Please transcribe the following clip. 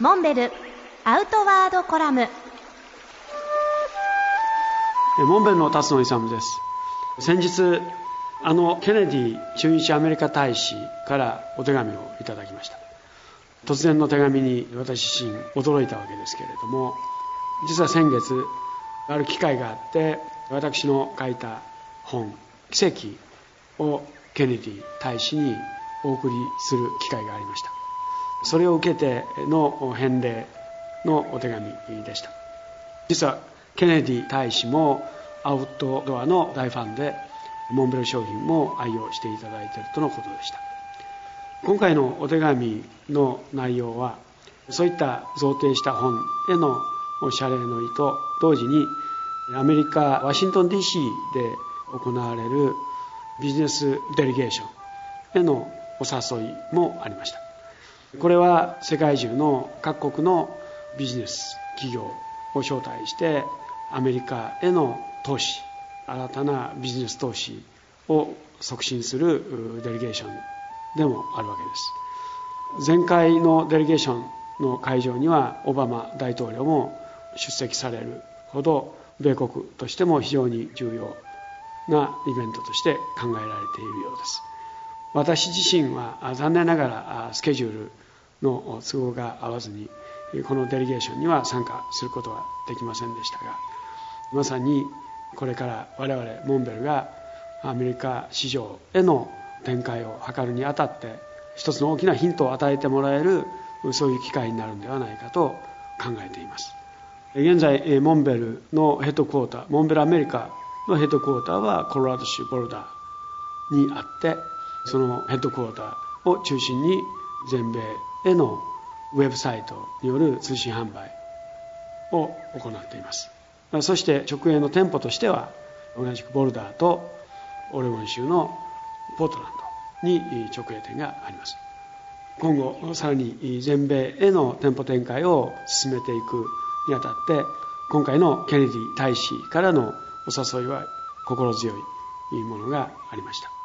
モンベルアウトワードコラム。モンベルの辰野勇です。先日あのケネディ駐日アメリカ大使からお手紙をいただきました。突然の手紙に私自身驚いたわけですけれども実は先月ある機会があって私の書いた本「奇跡」をケネディ大使にお送りする機会がありました。それを受けての返礼のお手紙でした。実はケネディ大使もアウトドアの大ファンでモンベル商品も愛用していただいているとのことでした。今回のお手紙の内容はそういった贈呈した本への謝礼の意と同時にアメリカワシントン DC で行われるビジネスデリゲーションへのお誘いもありました。これは世界中の各国のビジネス企業を招待してアメリカへの投資新たなビジネス投資を促進するデリゲーションでもあるわけです。前回のデリゲーションの会場にはオバマ大統領も出席されるほど米国としても非常に重要なイベントとして考えられているようです。私自身は残念ながらスケジュールの都合が合わずにこのデリゲーションには参加することはできませんでしたがまさにこれから我々モンベルがアメリカ市場への展開を図るにあたって一つの大きなヒントを与えてもらえるそういう機会になるんではないかと考えています。現在モンベルのヘッドクォーターモンベルアメリカのヘッドクォーターはコロラド州ボルダーにあってそのヘッドクォーターを中心に全米へのウェブサイトによる通信販売を行っています。そして直営の店舗としては同じくボルダーとオレゴン州のポートランドに直営店があります。今後さらに全米への店舗展開を進めていくにあたって今回のケネディ大使からのお誘いは心強いものがありました。